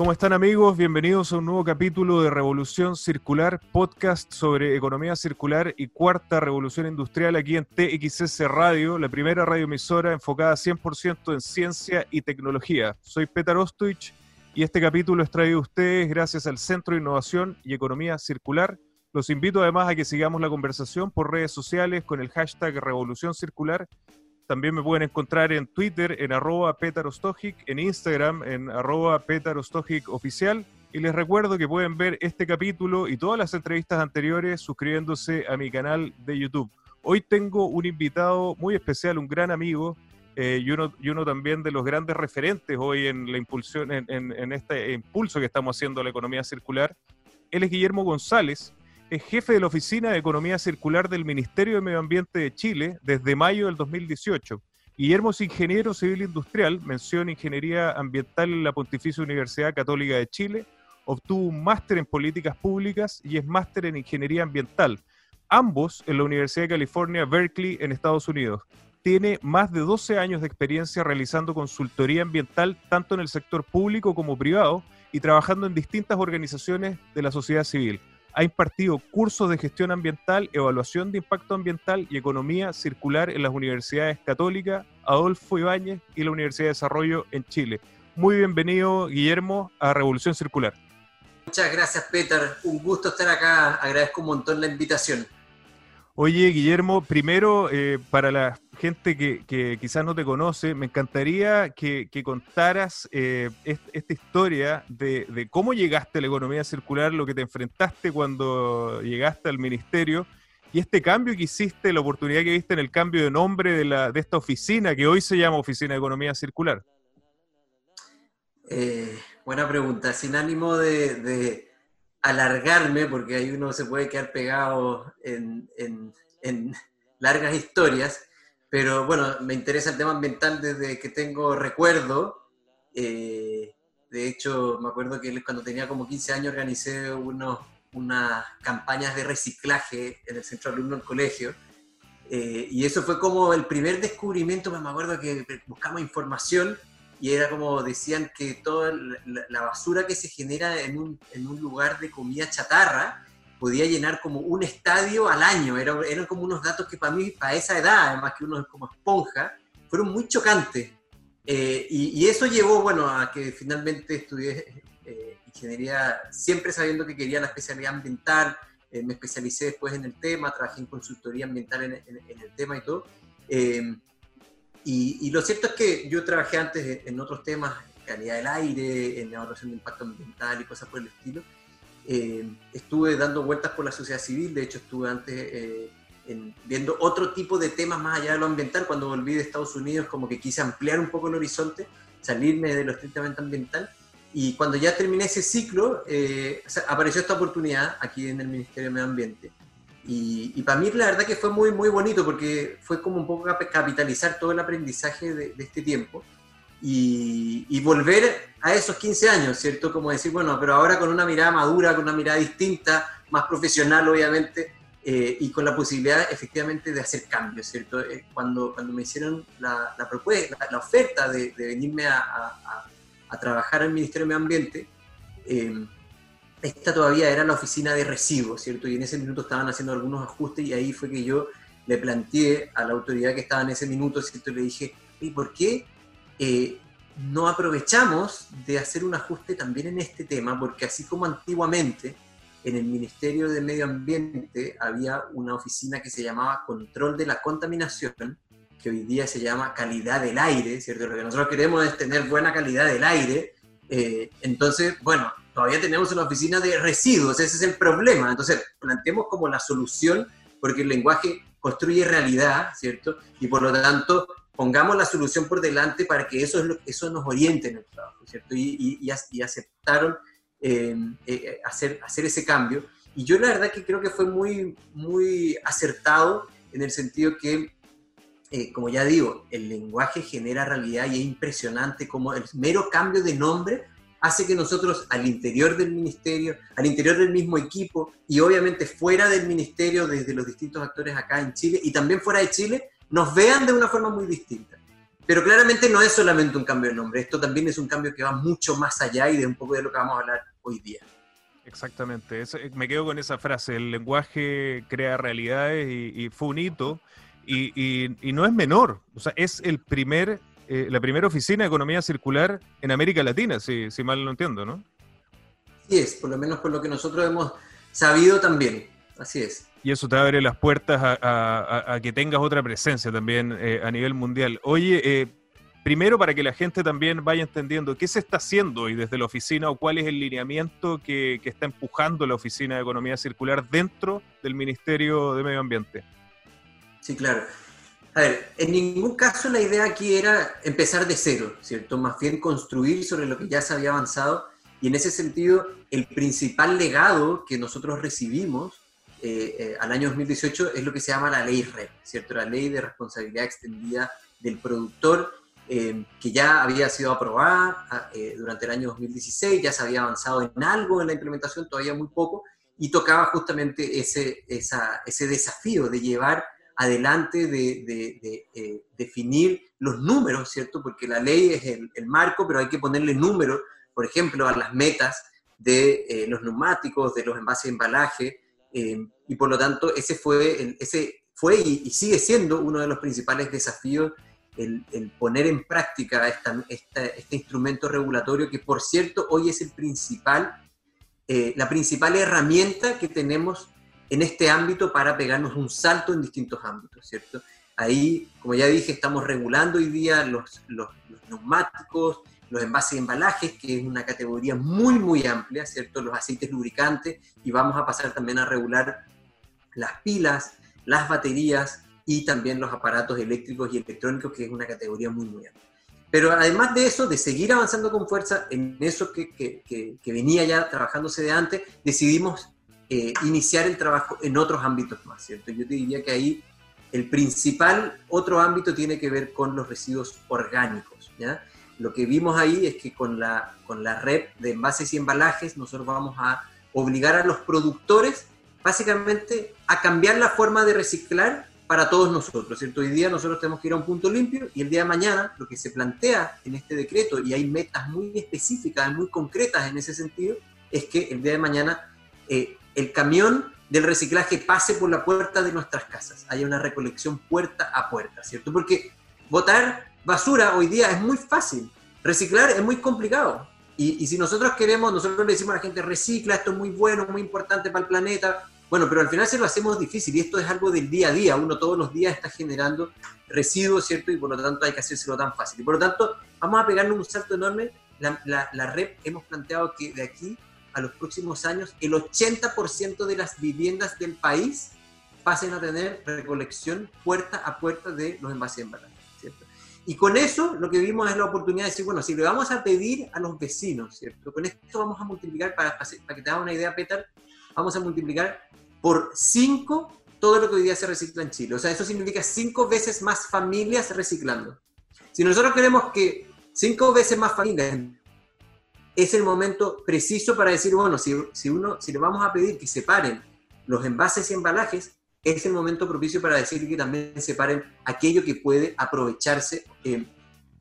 ¿Cómo están amigos? Bienvenidos a un nuevo capítulo de Revolución Circular, podcast sobre economía circular y cuarta revolución industrial aquí en TXS Radio, la primera radioemisora enfocada 100% en ciencia y tecnología. Soy Petar Ostoich y este capítulo es traído a ustedes gracias al Centro de Innovación y Economía Circular. Los invito además a que sigamos la conversación por redes sociales con el hashtag Revolución Circular también me pueden encontrar en Twitter en arroba petarostogic, en Instagram en arroba oficial. Y les recuerdo que pueden ver este capítulo y todas las entrevistas anteriores suscribiéndose a mi canal de YouTube. Hoy tengo un invitado muy especial, un gran amigo eh, y, uno, y, uno, también de los grandes referentes hoy en la impulsión, en, en este impulso que estamos haciendo a la economía circular. Él es Guillermo González, es jefe de la Oficina de Economía Circular del Ministerio de Medio Ambiente de Chile desde mayo del 2018. Guillermo es ingeniero civil industrial, mención Ingeniería Ambiental en la Pontificia Universidad Católica de Chile, obtuvo un máster en políticas públicas y es máster en ingeniería ambiental, ambos en la Universidad de California, Berkeley, en Estados Unidos. Tiene más de 12 años de experiencia realizando consultoría ambiental tanto en el sector público como privado y trabajando en distintas organizaciones de la sociedad civil ha impartido cursos de gestión ambiental, evaluación de impacto ambiental y economía circular en las universidades católicas Adolfo Ibáñez y la Universidad de Desarrollo en Chile. Muy bienvenido, Guillermo, a Revolución Circular. Muchas gracias, Peter. Un gusto estar acá. Agradezco un montón la invitación. Oye, Guillermo, primero, eh, para la gente que, quizás no te conoce, me encantaría que, contaras eh, esta historia de, cómo llegaste a la economía circular, lo que te enfrentaste cuando llegaste al ministerio y este cambio que hiciste, la oportunidad que viste en el cambio de nombre de, esta oficina, que hoy se llama Oficina de Economía Circular. Eh, buena pregunta, sin ánimo de alargarme, porque ahí uno se puede quedar pegado en, largas historias, pero bueno, me interesa el tema ambiental desde que tengo recuerdo. Eh, de hecho, me acuerdo que cuando tenía como 15 años organicé unos, unas campañas de reciclaje en el centro alumno del colegio. Eh, y eso fue como el primer descubrimiento, me acuerdo que buscamos información y era como decían que toda la, basura que se genera en un, en un, lugar de comida chatarra podía llenar como un estadio al año. Era, eran como unos datos que para mí, para esa edad, además que uno es como esponja, fueron muy chocantes. Eh, y, eso llevó, bueno, a que finalmente estudié eh, ingeniería, siempre sabiendo que quería la especialidad ambiental. Eh, me especialicé después en el tema, trabajé en consultoría ambiental en, en el tema y todo. Y, lo cierto es que yo trabajé antes en otros temas, calidad del aire, en evaluación de impacto ambiental y cosas por el estilo. Eh, estuve dando vueltas por la sociedad civil, de hecho estuve antes eh, viendo otro tipo de temas más allá de lo ambiental. Cuando volví de Estados Unidos como que quise ampliar un poco el horizonte, salirme de lo estrictamente ambiental. Y cuando ya terminé ese ciclo, eh, apareció esta oportunidad aquí en el Ministerio de Medio Ambiente y, para mí la verdad que fue muy, muy bonito porque fue como un poco capitalizar todo el aprendizaje de, este tiempo y, volver a esos 15 años, ¿cierto? Como decir, bueno, pero ahora con una mirada madura, con una mirada distinta, más profesional obviamente, eh, y con la posibilidad efectivamente de hacer cambios, ¿cierto? Eh, cuando, cuando me hicieron la, propuesta, la, oferta de, venirme a, a, a, trabajar al Ministerio de Medio Ambiente, eh, esta todavía era la oficina de recibo, ¿cierto? Y en ese minuto estaban haciendo algunos ajustes y ahí fue que yo le planteé a la autoridad que estaba en ese minuto, ¿cierto? Le dije, ¿y por qué eh, no aprovechamos de hacer un ajuste también en este tema? Porque así como antiguamente en el Ministerio de Medio Ambiente había una oficina que se llamaba Control de la Contaminación, que hoy día se llama Calidad del Aire, ¿cierto? Lo que nosotros queremos es tener buena calidad del aire. Eh, entonces, bueno, todavía tenemos una oficina de residuos, ese es el problema. Entonces, planteemos como la solución, porque el lenguaje construye realidad, ¿cierto? Y por lo tanto, pongamos la solución por delante para que eso, es lo, eso nos oriente en el trabajo, ¿cierto? Y, y, aceptaron eh, eh, hacer, hacer ese cambio. Y yo la verdad que creo que fue muy, muy acertado en el sentido que, eh, como ya digo, el lenguaje genera realidad y es impresionante como el mero cambio de nombre hace que nosotros al interior del ministerio, al interior del mismo equipo y obviamente fuera del ministerio, desde los distintos actores acá en Chile y también fuera de Chile, nos vean de una forma muy distinta. Pero claramente no es solamente un cambio de nombre, esto también es un cambio que va mucho más allá y de un poco de lo que vamos a hablar hoy día. Exactamente, me quedo con esa frase, el lenguaje crea realidades y, fue un hito y, no es menor, o sea, es el primer, eh, la primera oficina de economía circular en América Latina, si, si mal no entiendo, ¿no? Sí es, por lo menos por lo que nosotros hemos sabido también, así es. Y eso te abre las puertas a, que tengas otra presencia también eh, a nivel mundial. Oye, eh, primero para que la gente también vaya entendiendo qué se está haciendo hoy desde la oficina o cuál es el lineamiento que, está empujando la Oficina de Economía Circular dentro del Ministerio de Medio Ambiente. Sí, claro. A ver, en ningún caso la idea aquí era empezar de cero, ¿cierto? Más bien construir sobre lo que ya se había avanzado y en ese sentido el principal legado que nosotros recibimos eh, eh, al año 2018 es lo que se llama la ley REP, ¿cierto? La ley de responsabilidad extendida del productor, eh, que ya había sido aprobada ah, durante el año 2016, ya se había avanzado en algo en la implementación, todavía muy poco, y tocaba justamente ese, ese desafío de llevar adelante, de, definir los números, ¿cierto? Porque la ley es el, marco, pero hay que ponerle números, por ejemplo, a las metas de los neumáticos, de los envases de embalaje, eh, y por lo tanto, ese fue, ese fue y, sigue siendo uno de los principales desafíos, el, poner en práctica este instrumento regulatorio que, por cierto, hoy es el principal, eh, la principal herramienta que tenemos en este ámbito para pegarnos un salto en distintos ámbitos, ¿cierto? Ahí, como ya dije, estamos regulando hoy día los, los, los neumáticos, los envases y embalajes, que es una categoría muy, muy amplia, ¿cierto? Los aceites lubricantes, y vamos a pasar también a regular las pilas, las baterías y también los aparatos eléctricos y electrónicos, que es una categoría muy, muy amplia. Pero además de eso, de seguir avanzando con fuerza en eso que, que, que, venía ya trabajándose de antes, decidimos eh, iniciar el trabajo en otros ámbitos más, ¿cierto? Yo te diría que ahí el principal otro ámbito tiene que ver con los residuos orgánicos, ¿ya? lo que vimos ahí es que con la, con la red de envases y embalajes nosotros vamos a obligar a los productores básicamente a cambiar la forma de reciclar para todos nosotros, ¿cierto? Hoy día nosotros tenemos que ir a un punto limpio y el día de mañana lo que se plantea en este decreto, y hay metas muy específicas, muy concretas en ese sentido, es que el día de mañana eh, el camión del reciclaje pase por la puerta de nuestras casas, haya una recolección puerta a puerta, ¿cierto? Porque votar basura hoy día es muy fácil. Reciclar es muy complicado. Y, si nosotros queremos, nosotros le decimos a la gente, recicla, esto es muy bueno, muy importante para el planeta. Bueno, pero al final se lo hacemos difícil y esto es algo del día a día. Uno todos los días está generando residuos, ¿cierto? Y por lo tanto hay que hacérselo tan fácil. Y por lo tanto, vamos a pegarle un salto enorme. La, la, la red hemos planteado que de aquí a los próximos años, el 80% de las viviendas del país pasen a tener recolección puerta a puerta de los envases embalajes. Y con eso lo que vimos es la oportunidad de decir, bueno, si le vamos a pedir a los vecinos, ¿cierto? Con esto vamos a multiplicar, para, para que te hagas una idea, Peter, vamos a multiplicar por 5 todo lo que hoy día se recicla en Chile. O sea, eso significa 5 veces más familias reciclando. Si nosotros queremos que 5 veces más familias, es el momento preciso para decir, bueno, si, si, uno, si le vamos a pedir que separen los envases y embalajes, es el momento propicio para decir que también separen aquello que puede aprovecharse eh,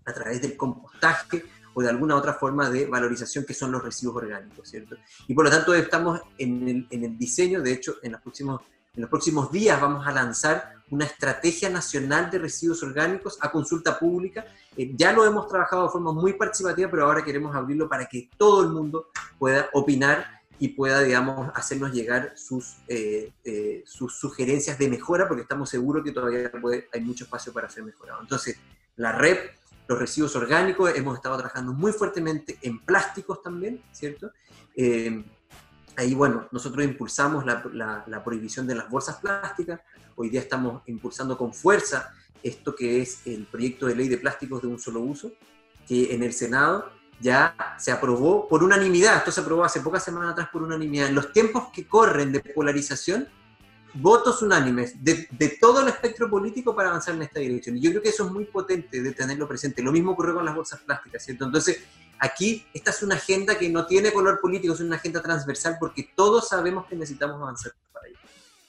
a través del compostaje o de alguna otra forma de valorización que son los residuos orgánicos, ¿cierto? Y por lo tanto estamos en el, en el diseño, de hecho, en los, próximos, en los próximos días vamos a lanzar una estrategia nacional de residuos orgánicos a consulta pública. Eh, ya lo hemos trabajado de forma muy participativa, pero ahora queremos abrirlo para que todo el mundo pueda opinar y pueda, digamos, hacernos llegar sus, eh, eh, sugerencias de mejora, porque estamos seguros que todavía hay mucho espacio para ser mejorado. Entonces, la red, los residuos orgánicos, hemos estado trabajando muy fuertemente en plásticos también, ¿cierto? Ahí, bueno, nosotros impulsamos la, la, prohibición de las bolsas plásticas, hoy día estamos impulsando con fuerza esto que es el proyecto de ley de plásticos de un solo uso, que en el Senado ya se aprobó por unanimidad, esto se aprobó hace pocas semanas atrás por unanimidad, en los tiempos que corren de polarización, votos unánimes de, de, todo el espectro político para avanzar en esta dirección. Y yo creo que eso es muy potente de tenerlo presente. Lo mismo ocurrió con las bolsas plásticas, ¿cierto? Entonces, aquí esta es una agenda que no tiene color político, es una agenda transversal porque todos sabemos que necesitamos avanzar para ello.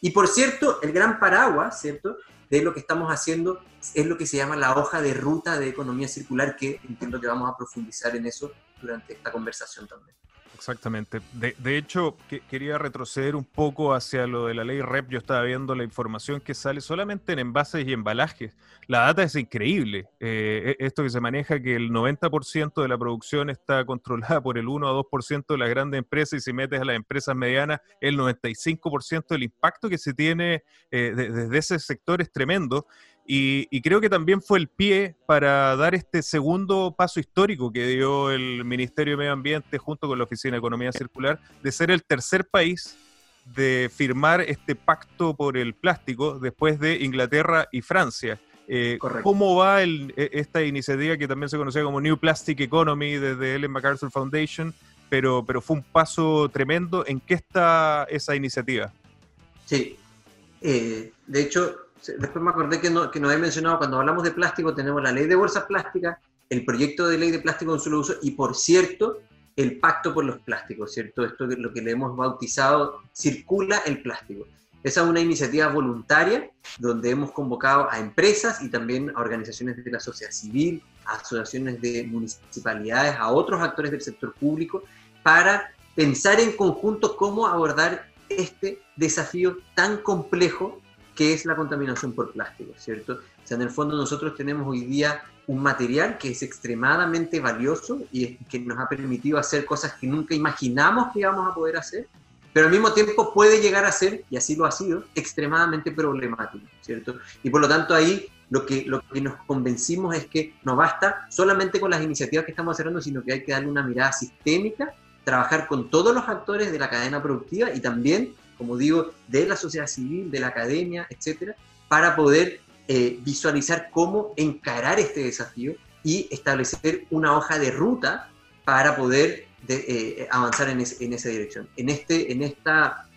Y por cierto, el gran paraguas, ¿cierto? de lo que estamos haciendo es lo que se llama la hoja de ruta de economía circular, que entiendo que vamos a profundizar en eso durante esta conversación también. Exactamente. De, de hecho, que, quería retroceder un poco hacia lo de la ley REP. Yo estaba viendo la información que sale solamente en envases y embalajes. La data es increíble. Eh, e, esto que se maneja que el 90% de la producción está controlada por el 1 a 2% de las grandes empresas y si metes a las empresas medianas, el 95% del impacto que se tiene eh, desde ese sector es tremendo. Y, creo que también fue el pie para dar este segundo paso histórico que dio el Ministerio de Medio Ambiente junto con la Oficina de Economía Circular de ser el tercer país de firmar este pacto por el plástico después de Inglaterra y Francia. Eh, ¿Cómo va e, esta iniciativa que también se conocía como New Plastic Economy desde Ellen MacArthur Foundation? Pero, pero fue un paso tremendo. ¿En qué está esa iniciativa? Sí, eh, de hecho, después me acordé que, no, que nos he mencionado, cuando hablamos de plástico, tenemos la ley de bolsas plásticas, el proyecto de ley de plástico en solo uso y, por cierto, el pacto por los plásticos, ¿cierto? Esto es lo que le hemos bautizado Circula el Plástico. Esa es una iniciativa voluntaria donde hemos convocado a empresas y también a organizaciones de la sociedad civil, a asociaciones de municipalidades, a otros actores del sector público, para pensar en conjunto cómo abordar este desafío tan complejo qué es la contaminación por plástico, ¿cierto? O sea, en el fondo nosotros tenemos hoy día un material que es extremadamente valioso y que nos ha permitido hacer cosas que nunca imaginamos que íbamos a poder hacer, pero al mismo tiempo puede llegar a ser, y así lo ha sido, extremadamente problemático, ¿cierto? Y por lo tanto ahí lo que, lo que nos convencimos es que no basta solamente con las iniciativas que estamos haciendo, sino que hay que darle una mirada sistémica, trabajar con todos los actores de la cadena productiva y también como digo, de la sociedad civil, de la academia, etcétera, para poder eh, visualizar cómo encarar este desafío y establecer una hoja de ruta para poder eh, avanzar en, en, esa dirección. En este, en, esta,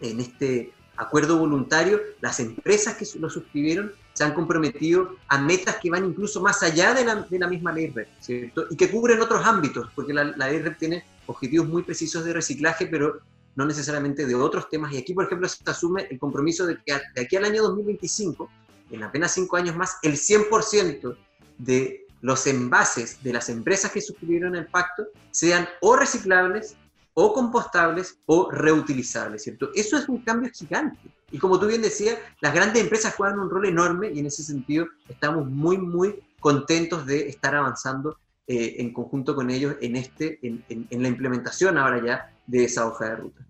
en este acuerdo voluntario, las empresas que lo suscribieron se han comprometido a metas que van incluso más allá de la, de la misma ley REP, ¿cierto? Y que cubren otros ámbitos, porque la, la ley REP tiene objetivos muy precisos de reciclaje, pero no necesariamente de otros temas. Y aquí, por ejemplo, se asume el compromiso de que de aquí al año 2025, en apenas cinco años más, el 100% de los envases de las empresas que suscribieron el pacto sean o reciclables, o compostables, o reutilizables, ¿cierto? Eso es un cambio gigante. Y como tú bien decías, las grandes empresas juegan un rol enorme y en ese sentido estamos muy, muy contentos de estar avanzando eh, en conjunto con ellos en, este, en, en la implementación ahora ya de esa hoja de ruta.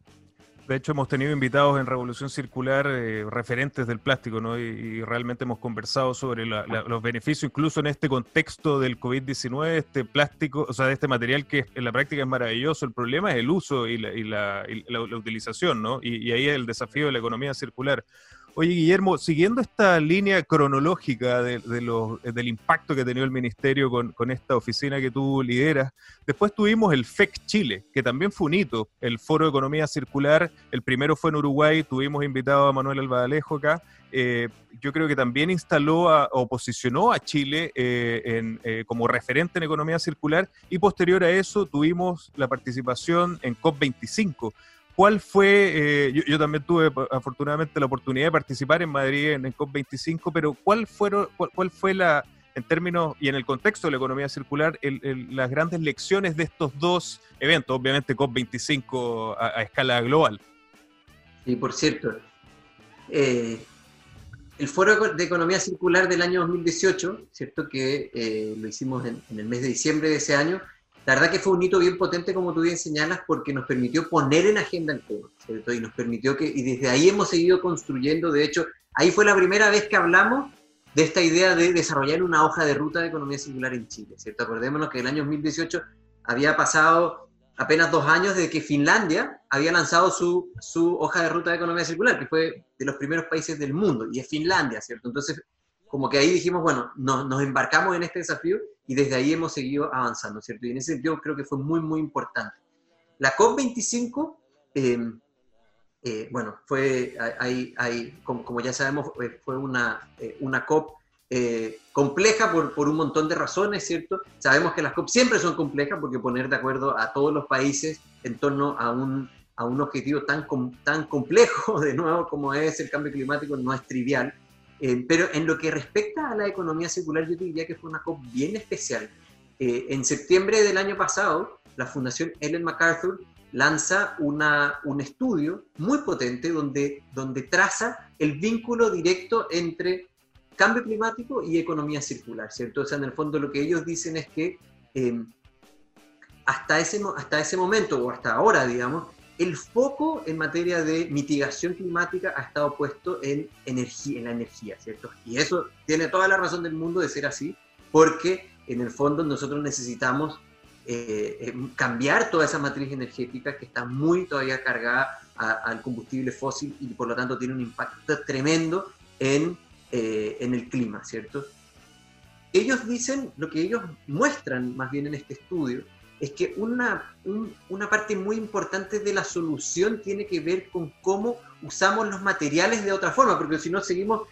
De hecho, hemos tenido invitados en Revolución Circular eh, referentes del plástico, ¿no? Y, realmente hemos conversado sobre los beneficios, incluso en este contexto del COVID-19, este plástico, o sea, de este material que en la práctica es maravilloso. El problema es el uso y la, utilización, ¿no? Y, y ahí es el desafío de la economía circular. Oye, Guillermo, siguiendo esta línea cronológica los, del impacto que ha tenido el ministerio con, esta oficina que tú lideras, después tuvimos el FEC Chile, que también fue un hito, el Foro de Economía Circular, el primero fue en Uruguay, tuvimos invitado a Manuel Albadalejo acá, eh, yo creo que también instaló o posicionó a Chile eh, eh, como referente en economía circular y posterior a eso tuvimos la participación en COP25 ¿Cuál fue, eh, yo, también tuve afortunadamente la oportunidad de participar en Madrid en, COP25, pero ¿cuál, fueron, cuál, fue la, en términos y en el contexto de la economía circular, las grandes lecciones de estos dos eventos, obviamente COP25 a, escala global? Sí, por cierto, eh, el Foro de Economía Circular del año 2018, ¿cierto? que eh, lo hicimos en, el mes de diciembre de ese año, la verdad que fue un hito bien potente, como tú bien señalas, porque nos permitió poner en agenda el tema, ¿cierto? Y nos permitió que, y desde ahí hemos seguido construyendo, de hecho, ahí fue la primera vez que hablamos de esta idea de desarrollar una hoja de ruta de economía circular en Chile, ¿cierto? Acordémonos que el año 2018 había pasado apenas dos años de que Finlandia había lanzado su, su hoja de ruta de economía circular, que fue de los primeros países del mundo, y es Finlandia, ¿cierto? Entonces, como que ahí dijimos, bueno, nos embarcamos en este desafío y desde ahí hemos seguido avanzando, ¿cierto? Y en ese sentido creo que fue muy, muy importante. La COP25, em, eh, bueno, fue, hay, hay, como, ya sabemos, eh, fue una, eh, una COP compleja por, por, un montón de razones, ¿cierto? Sabemos que las COP siempre son complejas porque poner de acuerdo a todos los países en torno a un, a un objetivo tan, tan complejo, de nuevo, como es el cambio climático, no es trivial. Eh, pero en lo que respecta a la economía circular, yo diría que fue una COP bien especial. Eh, en septiembre del año pasado, la Fundación Ellen MacArthur lanza una, un estudio muy potente donde, donde traza el vínculo directo entre cambio climático y economía circular, ¿cierto? O sea, en el fondo lo que ellos dicen es que eh, hasta, ese, hasta ese momento, o hasta ahora, digamos, el foco en materia de mitigación climática ha estado puesto en, energía, en la energía, ¿cierto? Y eso tiene toda la razón del mundo de ser así, porque en el fondo nosotros necesitamos eh, eh, cambiar toda esa matriz energética que está muy todavía cargada al combustible fósil y por lo tanto tiene un impacto tremendo en, eh, en el clima, ¿cierto? Ellos dicen, lo que ellos muestran más bien en este estudio, es que una, una parte muy importante de la solución tiene que ver con cómo usamos los materiales de otra forma, porque si no seguimos,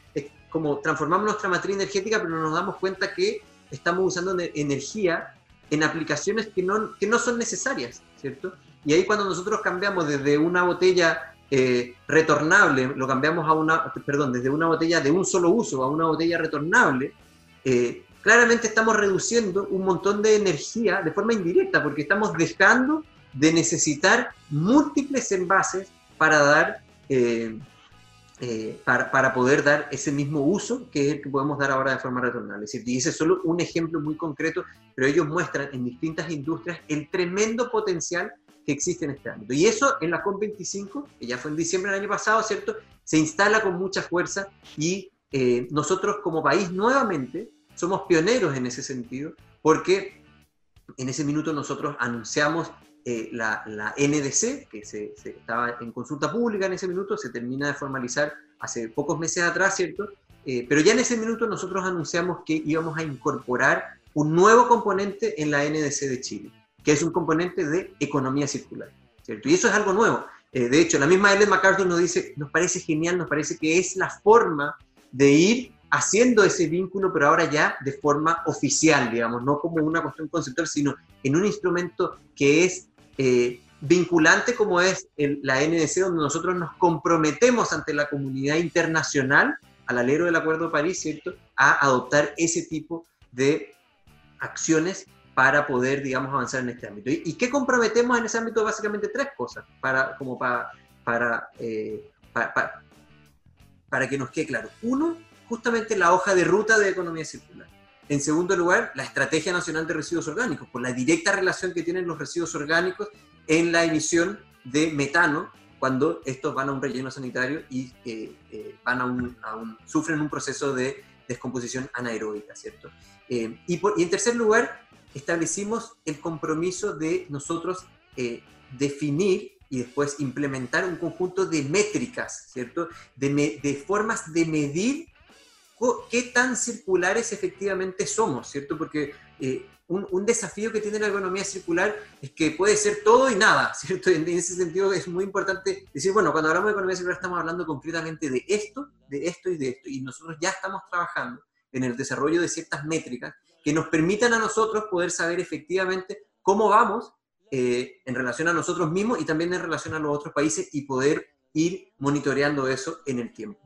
como transformamos nuestra matriz energética, pero nos damos cuenta que estamos usando energía en aplicaciones que no, que no son necesarias, ¿cierto? Y ahí cuando nosotros cambiamos desde una botella eh, retornable, lo cambiamos a una, perdón, desde una botella de un solo uso a una botella retornable, eh, claramente estamos reduciendo un montón de energía de forma indirecta, porque estamos dejando de necesitar múltiples envases para dar, eh, eh, para, poder dar ese mismo uso que es el que podemos dar ahora de forma retornable. Y ese es solo un ejemplo muy concreto, pero ellos muestran en distintas industrias el tremendo potencial que existe en este ámbito. Y eso en la COP25, que ya fue en diciembre del año pasado, ¿cierto? Se instala con mucha fuerza y eh, nosotros como país nuevamente somos pioneros en ese sentido, porque en ese minuto nosotros anunciamos eh, la, NDC, que se, estaba en consulta pública en ese minuto, se termina de formalizar hace pocos meses atrás, ¿cierto? Eh, pero ya en ese minuto nosotros anunciamos que íbamos a incorporar un nuevo componente en la NDC de Chile, que es un componente de economía circular, ¿cierto? Y eso es algo nuevo. Eh, de hecho, la misma Ellen MacArthur nos dice, nos parece genial, nos parece que es la forma de ir haciendo ese vínculo, pero ahora ya de forma oficial, digamos, no como una cuestión conceptual, sino en un instrumento que es eh, vinculante como es la NDC, donde nosotros nos comprometemos ante la comunidad internacional, al alero del Acuerdo de París, ¿cierto?, a adoptar ese tipo de acciones para poder, digamos, avanzar en este ámbito. ¿Y, qué comprometemos en ese ámbito? Básicamente tres cosas, para, como para, para, eh, para, para que nos quede claro. Uno, justamente la hoja de ruta de economía circular. En segundo lugar, la Estrategia Nacional de Residuos Orgánicos, por la directa relación que tienen los residuos orgánicos en la emisión de metano cuando estos van a un relleno sanitario y eh, eh, van a un, sufren un proceso de descomposición anaeróbica, ¿cierto? Eh, y, y, en tercer lugar, establecimos el compromiso de nosotros definir y después implementar un conjunto de métricas, ¿cierto? De formas de medir qué tan circulares efectivamente somos, ¿cierto? Porque eh, un, desafío que tiene la economía circular es que puede ser todo y nada, ¿cierto? En, ese sentido es muy importante decir, bueno, cuando hablamos de economía circular estamos hablando concretamente de esto, de esto y de esto, y nosotros ya estamos trabajando en el desarrollo de ciertas métricas que nos permitan a nosotros poder saber efectivamente cómo vamos eh, en relación a nosotros mismos y también en relación a los otros países y poder ir monitoreando eso en el tiempo.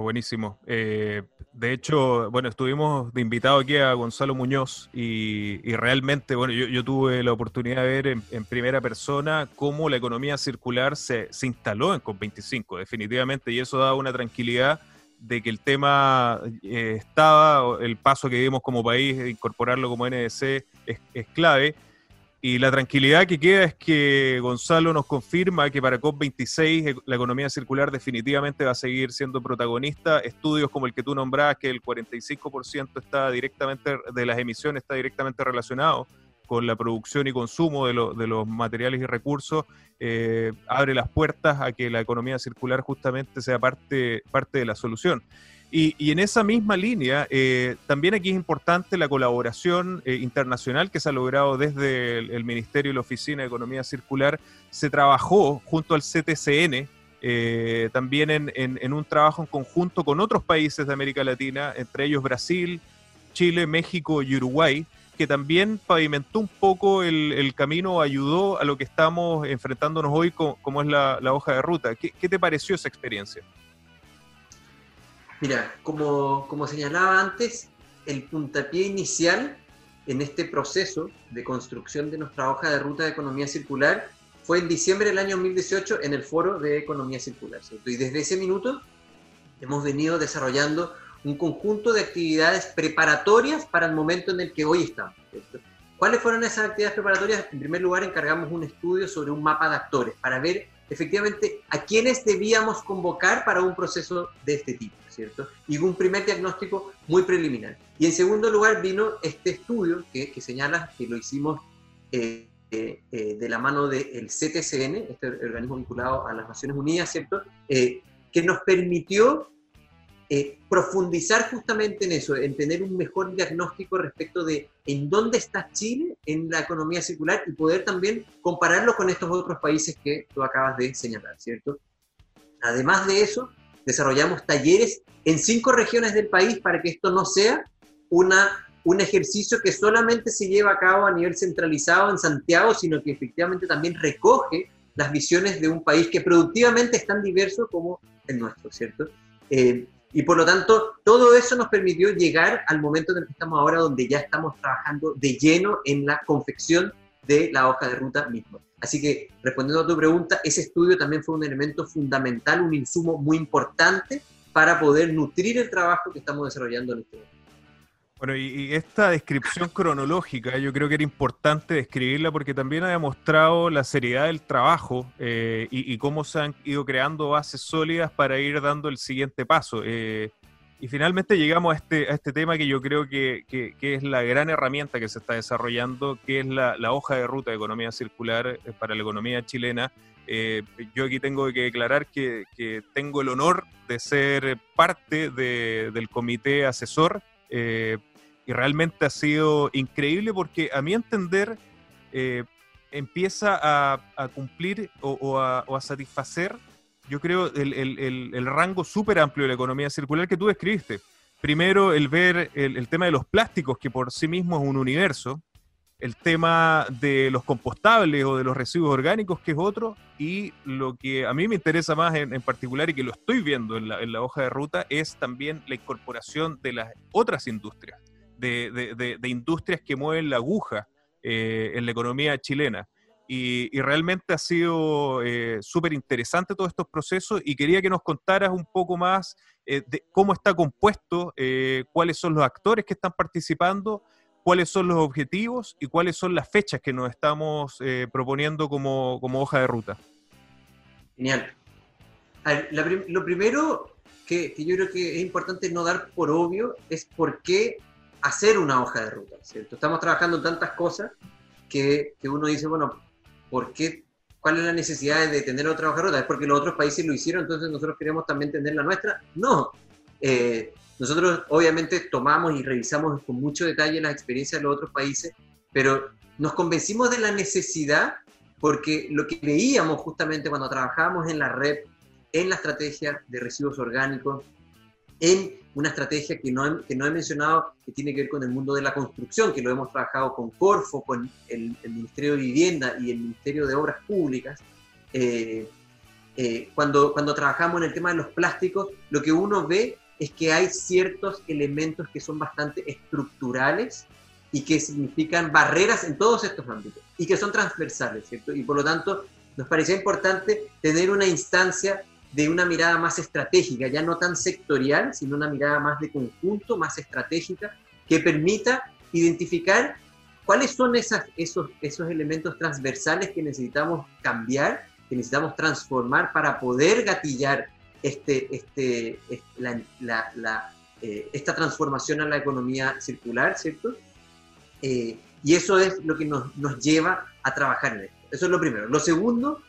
Buenísimo. Eh, de hecho, bueno, estuvimos de invitado aquí a Gonzalo Muñoz y, realmente, bueno, yo, tuve la oportunidad de ver en, primera persona cómo la economía circular se, instaló en COP25, definitivamente, y eso da una tranquilidad de que el tema eh, estaba, el paso que dimos como país incorporarlo como NDC es clave. Y la tranquilidad que queda es que Gonzalo nos confirma que para COP26 e, la economía circular definitivamente va a seguir siendo protagonista. Estudios como el que tú nombrabas, que el 45% está directamente de las emisiones está directamente relacionado con la producción y consumo de, los materiales y recursos, eh, abre las puertas a que la economía circular justamente sea parte, parte de la solución. Y, en esa misma línea, eh, también aquí es importante la colaboración eh, internacional que se ha logrado desde el, Ministerio y la Oficina de Economía Circular. Se trabajó junto al CTCN, eh, también en, un trabajo en conjunto con otros países de América Latina, entre ellos Brasil, Chile, México y Uruguay, que también pavimentó un poco el, camino, ayudó a lo que estamos enfrentándonos hoy, como, es la, hoja de ruta. ¿Qué te pareció esa experiencia? Mira, como, como señalaba antes, el puntapié inicial en este proceso de construcción de nuestra hoja de ruta de economía circular fue en diciembre del año 2018 en el foro de economía circular. Y desde ese minuto hemos venido desarrollando un conjunto de actividades preparatorias para el momento en el que hoy estamos. ¿Cuáles fueron esas actividades preparatorias? En primer lugar, encargamos un estudio sobre un mapa de actores para ver efectivamente a quiénes debíamos convocar para un proceso de este tipo, ¿cierto? Y un primer diagnóstico muy preliminar. Y en segundo lugar vino este estudio que, que señala que lo hicimos eh, eh, eh, de la mano del CTCN, este organismo vinculado a las Naciones Unidas, ¿cierto? que nos permitió eh, profundizar justamente en eso, en tener un mejor diagnóstico respecto de en dónde está Chile en la economía circular y poder también compararlo con estos otros países que tú acabas de señalar, ¿cierto? Además de eso, desarrollamos talleres en cinco regiones del país para que esto no sea una, un ejercicio que solamente se lleva a cabo a nivel centralizado en Santiago, sino que efectivamente también recoge las visiones de un país que productivamente es tan diverso como el nuestro, ¿cierto? Eh, y por lo tanto, todo eso nos permitió llegar al momento en el que estamos ahora, donde ya estamos trabajando de lleno en la confección de la hoja de ruta misma. Así que, respondiendo a tu pregunta, ese estudio también fue un elemento fundamental, un insumo muy importante para poder nutrir el trabajo que estamos desarrollando en este momento. Bueno, y, esta descripción cronológica yo creo que era importante describirla porque también ha demostrado la seriedad del trabajo eh, y, cómo se han ido creando bases sólidas para ir dando el siguiente paso. Eh, y finalmente llegamos a este, a este tema que yo creo que, que, es la gran herramienta que se está desarrollando, que es la, la hoja de ruta de economía circular eh, para la economía chilena. yo aquí tengo que declarar que, que, tengo el honor de ser parte de, del comité asesor eh, y realmente ha sido increíble porque a mi entender eh, empieza a, cumplir o, a, satisfacer, yo creo, el, rango súper amplio de la economía circular que tú describiste. Primero, el ver el, tema de los plásticos, que por sí mismo es un universo, el tema de los compostables o de los residuos orgánicos, que es otro, y lo que a mí me interesa más en, particular y que lo estoy viendo en la, hoja de ruta es también la incorporación de las otras industrias, de, industrias que mueven la aguja eh, en la economía chilena. Y, realmente ha sido eh, súper interesante todos estos procesos y quería que nos contaras un poco más eh, de cómo está compuesto, cuáles son los actores que están participando cuáles son los objetivos y cuáles son las fechas que nos estamos eh, proponiendo como, hoja de ruta. Genial. lo primero que, yo creo que es importante no dar por obvio es por qué hacer una hoja de ruta, ¿cierto? Estamos trabajando en tantas cosas que, uno dice, bueno, ¿por qué? ¿Cuál es la necesidad de tener otra hoja de ruta? ¿Es porque los otros países lo hicieron, entonces nosotros queremos también tener la nuestra? No. Eh, nosotros obviamente tomamos y revisamos con mucho detalle las experiencias de los otros países, pero nos convencimos de la necesidad porque lo que veíamos justamente cuando trabajábamos en la red, en la estrategia de residuos orgánicos, en una estrategia que no, he, que no he mencionado, que tiene que ver con el mundo de la construcción, que lo hemos trabajado con Corfo, con el, Ministerio de Vivienda y el Ministerio de Obras Públicas. Eh, eh, cuando, cuando trabajamos en el tema de los plásticos, lo que uno ve es que hay ciertos elementos que son bastante estructurales y que significan barreras en todos estos ámbitos y que son transversales, ¿cierto? Y por lo tanto, nos parecía importante tener una instancia de una mirada más estratégica, ya no tan sectorial, sino una mirada más de conjunto, más estratégica, que permita identificar cuáles son esas, esos, esos elementos transversales que necesitamos cambiar, que necesitamos transformar para poder gatillar este, este, la, eh, esta transformación a la economía circular, ¿cierto? Eh, y eso es lo que nos, nos, lleva a trabajar en esto. Eso es lo primero. Lo segundo,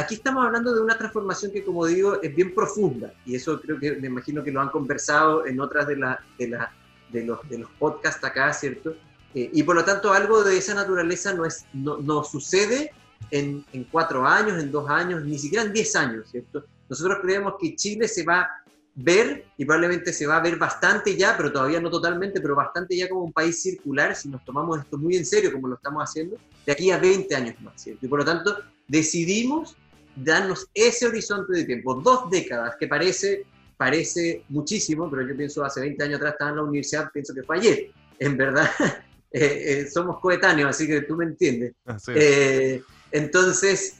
aquí estamos hablando de una transformación que, como digo, es bien profunda, y eso creo que me imagino que lo han conversado en otras de, la, de, la, de, los, de los podcasts acá, ¿cierto? Eh, y por lo tanto, algo de esa naturaleza no, es, no, no sucede en, cuatro años, en dos años, ni siquiera en diez años, ¿cierto? Nosotros creemos que Chile se va a ver, y probablemente se va a ver bastante ya, pero todavía no totalmente, pero bastante ya como un país circular, si nos tomamos esto muy en serio, como lo estamos haciendo, de aquí a 20 años más, ¿cierto? Y por lo tanto, decidimos darnos ese horizonte de tiempo, dos décadas, que parece parece muchísimo, pero yo pienso hace 20 años atrás estaba en la universidad, pienso que fue ayer. En verdad, eh, eh, somos coetáneos, así que tú me entiendes. Eh, entonces,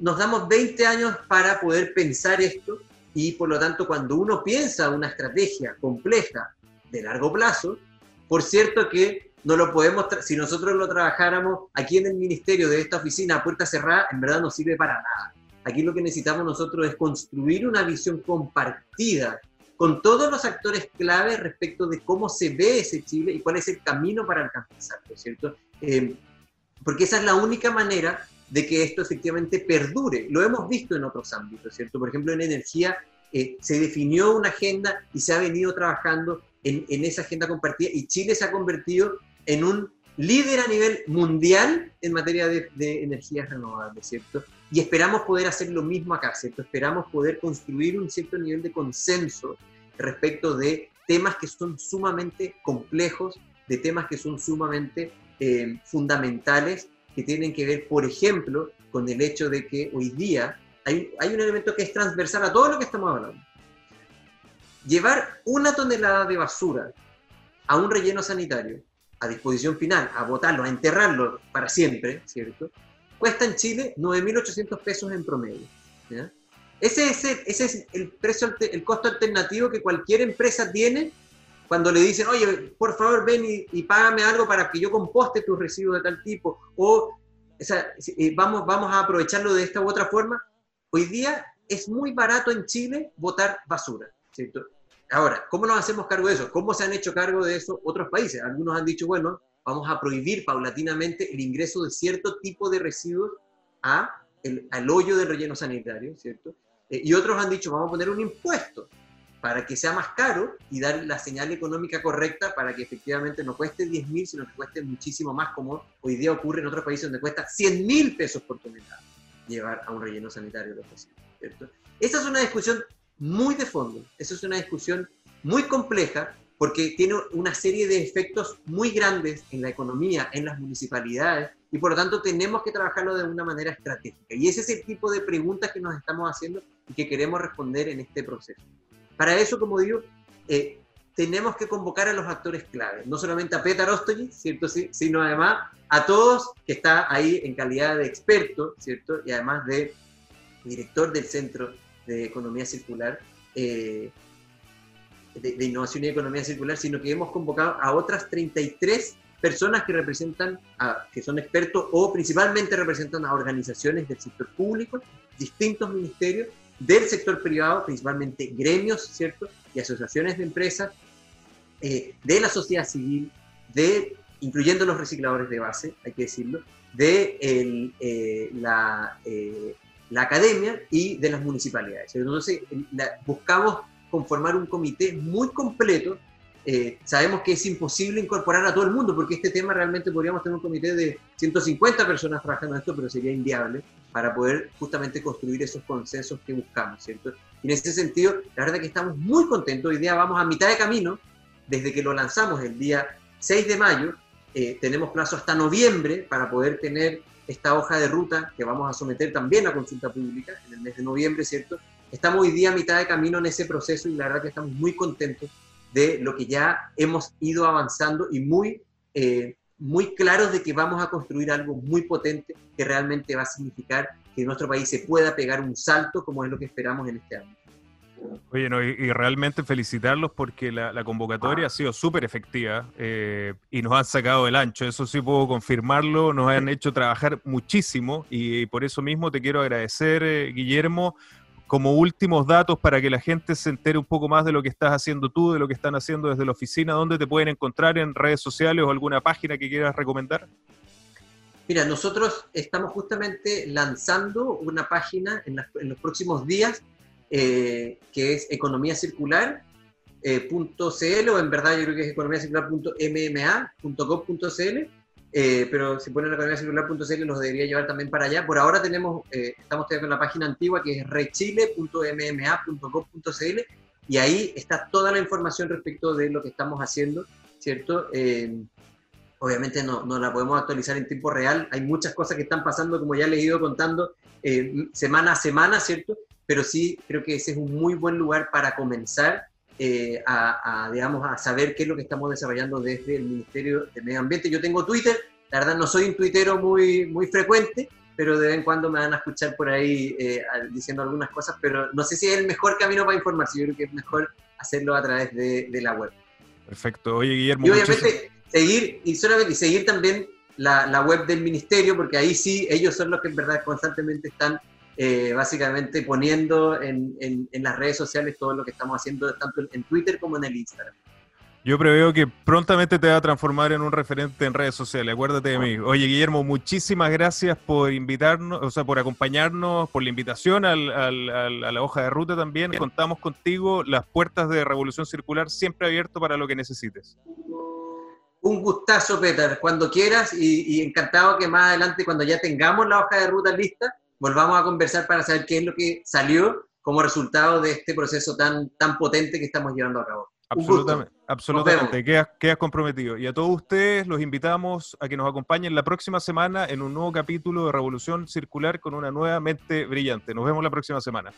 nos damos 20 años para poder pensar esto y por lo tanto cuando uno piensa una estrategia compleja de largo plazo, por cierto que no lo podemos, si nosotros lo trabajáramos aquí en el ministerio de esta oficina a puerta cerrada, en verdad no sirve para nada. Aquí lo que necesitamos nosotros es construir una visión compartida con todos los actores clave respecto de cómo se ve ese Chile y cuál es el camino para alcanzarlo, ¿cierto? Eh, porque esa es la única manera de que esto efectivamente perdure. Lo hemos visto en otros ámbitos, ¿cierto? Por ejemplo, en energía eh, se definió una agenda y se ha venido trabajando en, en, esa agenda compartida y Chile se ha convertido en un líder a nivel mundial en materia de, de energías renovables, ¿cierto? Y esperamos poder hacer lo mismo acá, ¿cierto? Esperamos poder construir un cierto nivel de consenso respecto de temas que son sumamente complejos, de temas que son sumamente eh, fundamentales que tienen que ver, por ejemplo, con el hecho de que hoy día hay, hay un elemento que es transversal a todo lo que estamos hablando. Llevar una tonelada de basura a un relleno sanitario a disposición final, a botarlo, a enterrarlo para siempre, ¿cierto? Cuesta en Chile 9.800 pesos en promedio. Ese, es el, precio, el costo alternativo que cualquier empresa tiene cuando le dicen, oye, por favor ven y, págame algo para que yo composte tus residuos de tal tipo, o, eh, vamos, vamos a aprovecharlo de esta u otra forma. Hoy día es muy barato en Chile botar basura. Ahora, ¿cómo nos hacemos cargo de eso? ¿Cómo se han hecho cargo de eso otros países? Algunos han dicho, bueno, vamos a prohibir paulatinamente el ingreso de cierto tipo de residuos a el, al hoyo del relleno sanitario, ¿cierto? Eh, y otros han dicho, vamos a poner un impuesto para que sea más caro y dar la señal económica correcta para que efectivamente no cueste 10 mil, sino que cueste muchísimo más, como hoy día ocurre en otros países donde cuesta 100 mil pesos por tonelada llevar a un relleno sanitario de ¿cierto? Esa es una discusión muy de fondo, esa es una discusión muy compleja porque tiene una serie de efectos muy grandes en la economía, en las municipalidades, y por lo tanto tenemos que trabajarlo de una manera estratégica. Y ese es el tipo de preguntas que nos estamos haciendo y que queremos responder en este proceso. Para eso, como digo, eh, tenemos que convocar a los actores clave, no solamente a Petar Ostojic, ¿cierto? Sí, sino además a todos que está ahí en calidad de experto, ¿cierto? Y además de director del Centro de Economía Circular, eh, de, Innovación y Economía Circular, sino que hemos convocado a otras 33 personas que representan, a, que son expertos o principalmente representan a organizaciones del sector público, distintos ministerios del sector privado, principalmente gremios, ¿cierto? Y asociaciones de empresas, eh, de la sociedad civil, de, incluyendo los recicladores de base, hay que decirlo, de eh, la, eh, la, academia y de las municipalidades. Entonces, buscamos conformar un comité muy completo eh, sabemos que es imposible incorporar a todo el mundo, porque este tema realmente podríamos tener un comité de 150 personas trabajando esto, pero sería inviable para poder justamente construir esos consensos que buscamos. Y en ese sentido, la verdad es que estamos muy contentos. Hoy día vamos a mitad de camino, desde que lo lanzamos el día 6 de mayo, eh, tenemos plazo hasta noviembre para poder tener esta hoja de ruta que vamos a someter también a consulta pública en el mes de noviembre, ¿cierto? Estamos hoy día a mitad de camino en ese proceso y la verdad que estamos muy contentos de lo que ya hemos ido avanzando y muy, eh, muy claros de que vamos a construir algo muy potente que realmente va a significar que nuestro país se pueda pegar un salto como es lo que esperamos en este año. Oye, no, y, realmente felicitarlos porque la, convocatoria ha sido súper efectiva eh, y nos han sacado del ancho, eso sí puedo confirmarlo, nos han hecho trabajar muchísimo y, por eso mismo te quiero agradecer, eh, Guillermo, como últimos datos para que la gente se entere un poco más de lo que estás haciendo tú, de lo que están haciendo desde la oficina, ¿dónde te pueden encontrar en redes sociales o alguna página que quieras recomendar? Mira, nosotros estamos justamente lanzando una página en, los próximos días eh, que es economíacircular.cl eh, o en verdad yo creo que es economíacircular.mma.gov.cl eh, pero si ponen economiacircular.cl los debería llevar también para allá. Por ahora tenemos, eh, estamos todavía con la página antigua que es rechile.mma.gov.cl y ahí está toda la información respecto de lo que estamos haciendo, ¿cierto? Eh, obviamente no, no, la podemos actualizar en tiempo real, hay muchas cosas que están pasando, como ya les he ido contando, semana a semana, ¿cierto? Pero sí creo que ese es un muy buen lugar para comenzar eh, a, digamos, a saber qué es lo que estamos desarrollando desde el Ministerio de Medio Ambiente. Yo tengo Twitter, la verdad no soy un tuitero muy, muy frecuente, pero de vez en cuando me van a escuchar por ahí eh, diciendo algunas cosas, pero no sé si es el mejor camino para informarse, yo creo que es mejor hacerlo a través de, la web. Perfecto. Oye, Guillermo. Y obviamente seguir, y solamente seguir también la, la, web del ministerio, porque ahí sí, ellos son los que en verdad constantemente están eh, básicamente poniendo en, en, en, las redes sociales todo lo que estamos haciendo, tanto en Twitter como en el Instagram. Yo preveo que prontamente te va a transformar en un referente en redes sociales, acuérdate de mí. Oye, Guillermo, muchísimas gracias por invitarnos, o sea, por acompañarnos, por la invitación al, al, a la hoja de ruta también. Contamos contigo, las puertas de Revolución Circular siempre abierto para lo que necesites. Un gustazo, Peter, cuando quieras y, y encantado que más adelante, cuando ya tengamos la hoja de ruta lista, volvamos a conversar para saber qué es lo que salió como resultado de este proceso tan, tan potente que estamos llevando a cabo. Absolutamente, absolutamente. Quedas, comprometido. Y a todos ustedes los invitamos a que nos acompañen la próxima semana en un nuevo capítulo de Revolución Circular con una nueva mente brillante. Nos vemos la próxima semana.